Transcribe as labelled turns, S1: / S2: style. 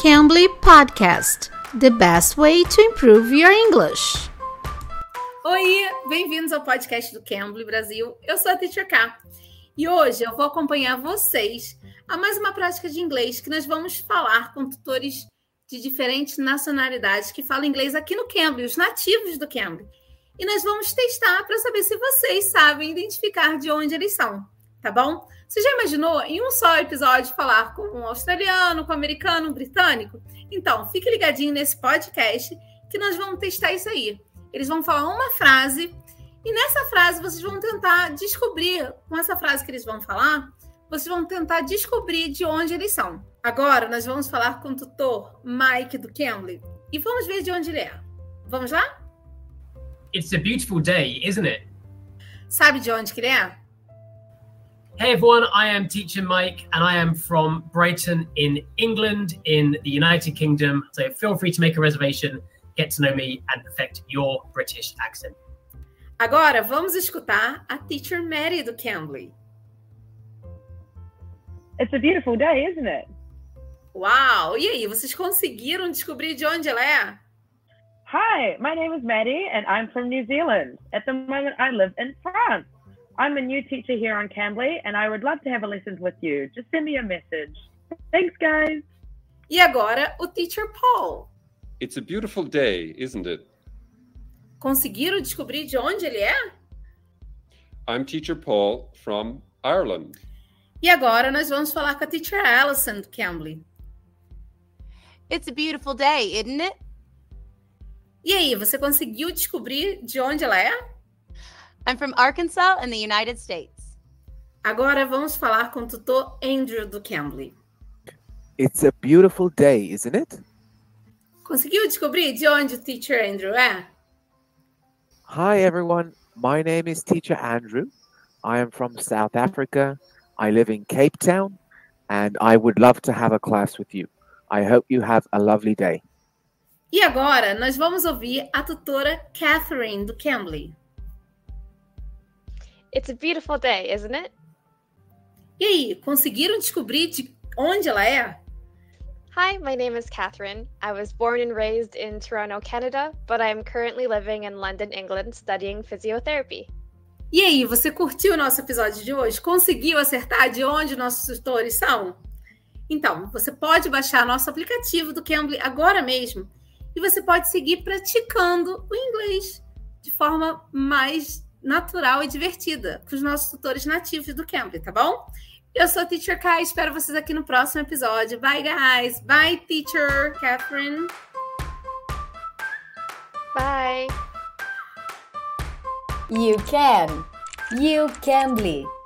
S1: Cambly Podcast The best way to improve your English.
S2: Oi, bem-vindos ao podcast do Cambly Brasil. Eu sou a Teacher K e hoje eu vou acompanhar vocês a mais uma prática de inglês que nós vamos falar com tutores de diferentes nacionalidades que falam inglês aqui no Cambly, os nativos do Cambly. E nós vamos testar para saber se vocês sabem identificar de onde eles são, tá bom? Você já imaginou em um só episódio falar com um australiano, com um americano, um britânico? Então, fique ligadinho nesse podcast que nós vamos testar isso aí. Eles vão falar uma frase e nessa frase vocês vão tentar descobrir, com essa frase que eles vão falar, vocês vão tentar descobrir de onde eles são. Agora nós vamos falar com o tutor Mike do Cambly e vamos ver de onde ele é. Vamos lá?
S3: It's a beautiful day, isn't it?
S2: Sabe de onde que ele é?
S3: Hey everyone, I am Teacher Mike and I am from Brighton in England in the United Kingdom. So feel free to make a reservation, get to know me and perfect your British accent.
S2: Agora vamos escutar a Teacher Mary do Cambly.
S4: It's a beautiful day, isn't it?
S2: Uau! E aí, vocês conseguiram descobrir de onde ela é?
S4: Hi, my name is Maddie and I'm from New Zealand. At the moment, I live in France. I'm a new teacher here on Cambly and I would love to have a lesson with you. Just send me a message. Thanks, guys.
S2: E agora, o Teacher Paul.
S5: It's a beautiful day, isn't it?
S2: Conseguiram descobrir de onde ele é?
S5: I'm Teacher Paul from Ireland.
S2: E agora nós vamos falar com a Teacher Alison do Cambly.
S6: It's a beautiful day, isn't it?
S2: E aí, você conseguiu descobrir de onde ela é?
S6: I'm from Arkansas in the United States.
S2: Agora vamos falar com o tutor Andrew do Cambly.
S7: It's a beautiful day, isn't it?
S2: Conseguiu descobrir de onde o Teacher Andrew é?
S7: Hi, everyone. My name is Teacher Andrew. I am from South Africa. I live in Cape Town, and I would love to have a class with you. I hope you have a lovely day.
S2: E agora nós vamos ouvir a tutora Catherine do Cambly.
S8: It's a beautiful day, isn't it?
S2: E aí, conseguiram descobrir de onde ela é?
S8: Hi, my name is Catherine. I was born and raised in Toronto, Canada, but I'm currently living in London, England, studying physiotherapy.
S2: E aí, você curtiu o nosso episódio de hoje? Conseguiu acertar de onde nossos tutores são? Então, você pode baixar nosso aplicativo do Cambly agora mesmo e você pode seguir praticando o inglês de forma mais natural e divertida com os nossos tutores nativos do Cambly, tá bom? Eu sou a Teacher Kai, espero vocês aqui no próximo episódio. Bye, guys! Bye, Teacher Catherine!
S8: Bye!
S9: You can! You Cambly!